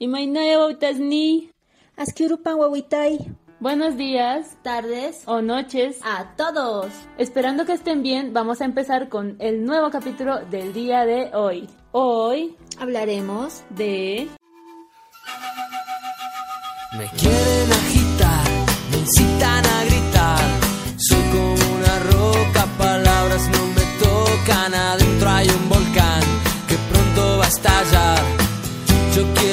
Imaynaya wautasni. Askirupan wawitay. Buenos días, Tardes. o noches. A todos. Esperando que estén bien, vamos a empezar con el nuevo capítulo del día de hoy. Hoy Hablaremos de... Me quieren agitar, me incitan a gritar. Soy como una roca, palabras no me tocan. Adentro hay un volcán que pronto va a estallar. Yo quiero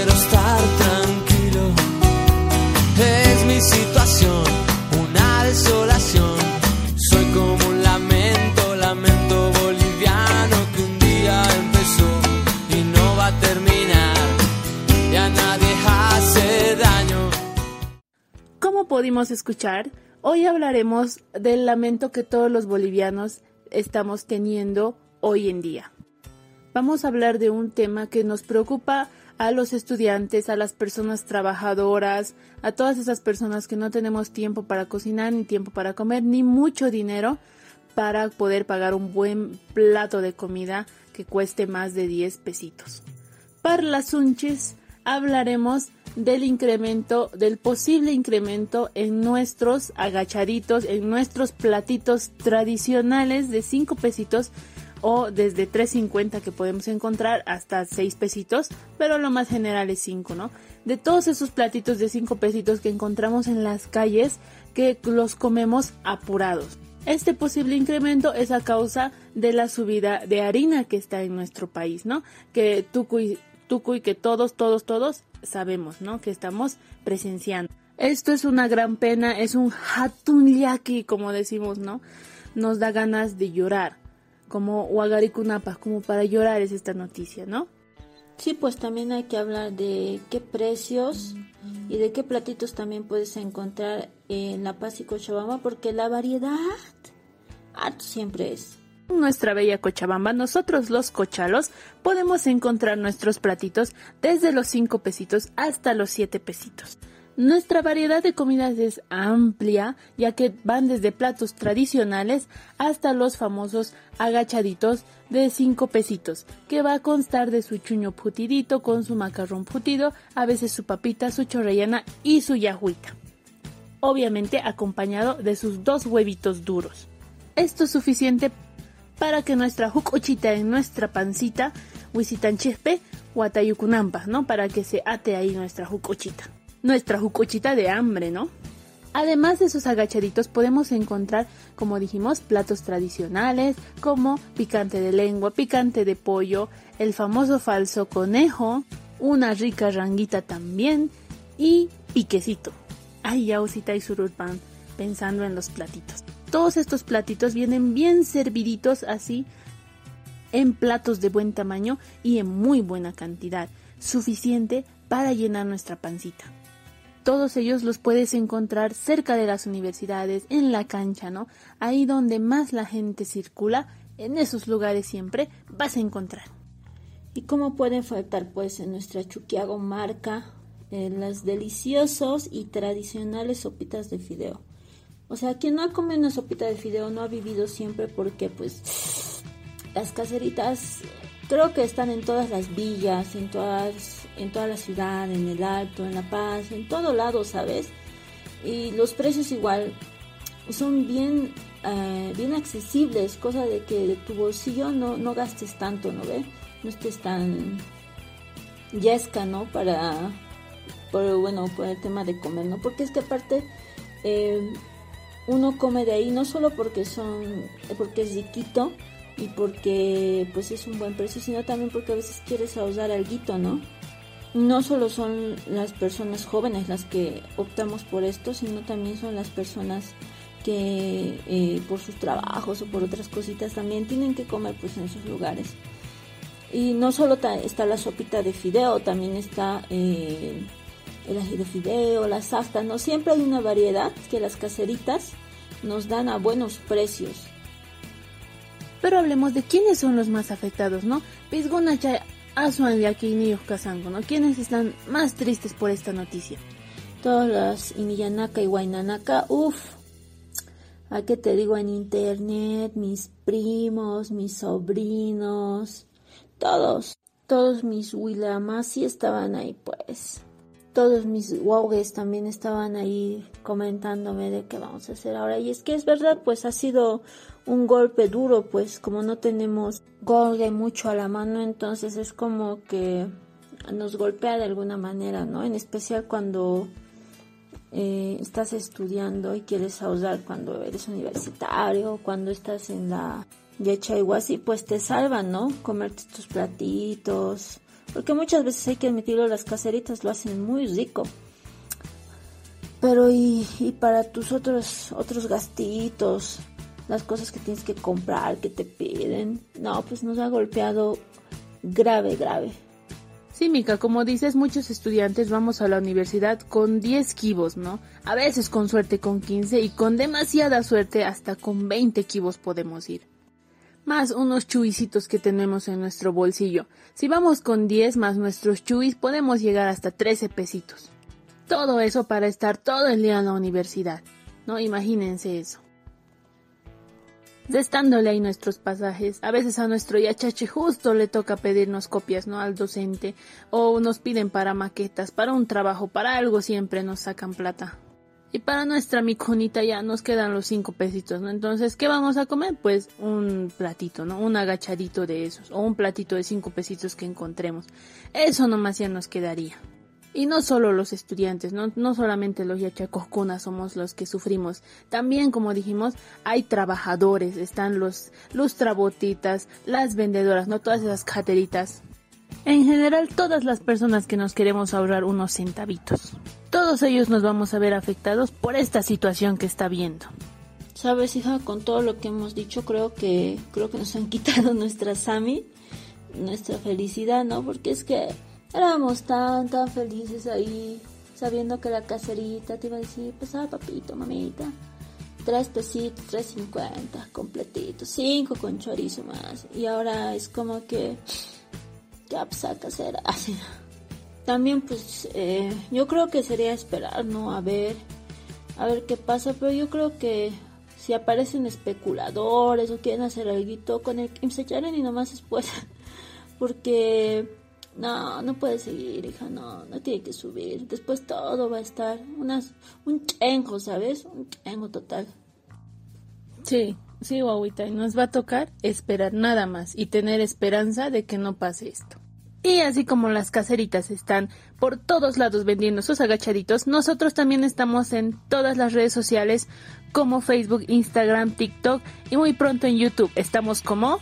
Como pudimos escuchar, hoy hablaremos del lamento que todos los bolivianos estamos teniendo hoy en día. Vamos a hablar de un tema que nos preocupa a los estudiantes, a las personas trabajadoras, a todas esas personas que no tenemos tiempo para cocinar, ni tiempo para comer, ni mucho dinero para poder pagar un buen plato de comida que cueste más de 10 pesitos. Para las unches hablaremos del incremento, del posible incremento en nuestros agachaditos, en nuestros platitos tradicionales de 5 pesitos o desde 3.50 que podemos encontrar hasta 6 pesitos, pero lo más general es 5, ¿no? De todos esos platitos de 5 pesitos que encontramos en las calles que los comemos apurados. Este posible incremento es a causa de la subida de harina que está en nuestro país, ¿no? Que Tucuy, Tucuy, que todos, todos, todos sabemos, ¿no? Que estamos presenciando. Esto es una gran pena, es un hatunyaki, como decimos, ¿no? Nos da ganas de llorar, como Huagarikunapa, como para llorar es esta noticia, ¿no? Sí, pues también hay que hablar de qué precios y de qué platitos también puedes encontrar en La Paz y Cochabamba, porque la variedad siempre es. Nuestra bella Cochabamba, nosotros los cochalos podemos encontrar nuestros platitos desde los 5 pesitos hasta los 7 pesitos. Nuestra variedad de comidas es amplia, ya que van desde platos tradicionales hasta los famosos agachaditos de 5 pesitos, que va a constar de su chuño putidito con su macarrón putido, a veces su papita, su chorrellana y su yahuita. Obviamente acompañado de sus dos huevitos duros. Esto es suficiente para que nuestra jucochita en nuestra pancita, huisitanchespe, guatayucunampa, ¿no? Para que se ate ahí nuestra jucochita nuestra jucochita de hambre, ¿no? Además de esos agachaditos podemos encontrar, como dijimos, platos tradicionales como picante de lengua, picante de pollo, el famoso falso conejo, una rica ranguita también y piquecito. Ay, yausita y sururpan, pensando en los platitos. Todos estos platitos vienen bien serviditos así en platos de buen tamaño y en muy buena cantidad, suficiente para llenar nuestra pancita todos ellos los puedes encontrar cerca de las universidades, en la cancha, ¿no? Ahí donde más la gente circula, en esos lugares siempre vas a encontrar. ¿Y cómo pueden faltar pues en nuestra Chuquiago marca eh, las deliciosos y tradicionales sopitas de fideo? O sea, quien no ha comido una sopita de fideo no ha vivido siempre porque pues las caseritas creo que están en todas las villas, en todas en toda la ciudad, en el Alto, en La Paz, en todo lado, ¿sabes? Y los precios igual son bien, eh, bien accesibles, cosa de que de tu bolsillo no, no gastes tanto, ¿no ve? No estés tan yesca, ¿no? Para, por, bueno, por el tema de comer, ¿no? Porque es que aparte eh, uno come de ahí no solo porque son, porque es riquito y porque pues es un buen precio, sino también porque a veces quieres ahorrar algo, ¿no? no solo son las personas jóvenes las que optamos por esto, sino también son las personas que eh, por sus trabajos o por otras cositas también tienen que comer pues en esos lugares. Y no solo está la sopita de fideo, también está eh, el ají de fideo, la safta, no siempre hay una variedad que las caseritas nos dan a buenos precios. Pero hablemos de quiénes son los más afectados, ¿no? Asuan y Kasango, ¿no? ¿Quiénes están más tristes por esta noticia? Todas las Iniyanaka y Guainanaka, uff, ¿a qué te digo en internet? Mis primos, mis sobrinos, todos. todos mis Willamasi estaban ahí, pues. Todos mis Wogues también estaban ahí comentándome de qué vamos a hacer ahora. Y es que es verdad, pues ha sido un golpe duro, pues como no tenemos Gogue mucho a la mano, entonces es como que nos golpea de alguna manera, ¿no? En especial cuando eh, estás estudiando y quieres ahorrar cuando eres universitario, cuando estás en la igual así, pues te salvan, ¿no? Comerte tus platitos, porque muchas veces hay que admitirlo, las caseritas lo hacen muy rico. Pero y, y para tus otros otros gastitos, las cosas que tienes que comprar, que te piden, no, pues nos ha golpeado grave, grave. Sí, Mica, como dices, muchos estudiantes vamos a la universidad con 10 kibos, ¿no? A veces con suerte con 15 y con demasiada suerte hasta con 20 kibos podemos ir. Más unos chuisitos que tenemos en nuestro bolsillo. Si vamos con 10 más nuestros chuis podemos llegar hasta 13 pesitos. Todo eso para estar todo el día en la universidad, ¿no? Imagínense eso estándole ahí nuestros pasajes. A veces a nuestro yachache justo le toca pedirnos copias, ¿no? Al docente. O nos piden para maquetas, para un trabajo, para algo siempre nos sacan plata. Y para nuestra miconita ya nos quedan los cinco pesitos. Entonces, ¿qué vamos a comer? Pues un platito, ¿no? Un agachadito de esos. O un platito de cinco pesitos que encontremos. Eso nomás ya nos quedaría. Y no solo los estudiantes, no, no solamente los yachacoscunas somos los que sufrimos. También, como dijimos, hay trabajadores, están los lustrabotitas, las vendedoras, no todas esas cateritas. En general, todas las personas que nos queremos ahorrar unos centavitos. Todos ellos nos vamos a ver afectados por esta situación que está viendo. Sabes, hija, con todo lo que hemos dicho, creo que creo que nos han quitado nuestra Sami, nuestra felicidad, ¿no? Porque es que Éramos tan, tan felices ahí, sabiendo que la caserita te iba a decir, pues ah, papito, mamita, tres pesitos, tres cincuenta, completitos, cinco con chorizo más. Y ahora es como que, ya pues a casera, así. También pues eh, yo creo que sería esperar, ¿no? A ver, a ver qué pasa, pero yo creo que si aparecen especuladores o quieren hacer algo con el Kim y nomás después, porque no, no puede seguir, hija, no, no tiene que subir. Después todo va a estar unas, un chengo, ¿sabes? Un chengo total. Sí, sí, guaguita, y nos va a tocar esperar nada más y tener esperanza de que no pase esto. Y así como las caseritas están por todos lados vendiendo sus agachaditos, nosotros también estamos en todas las redes sociales como Facebook, Instagram, TikTok y muy pronto en YouTube. Estamos como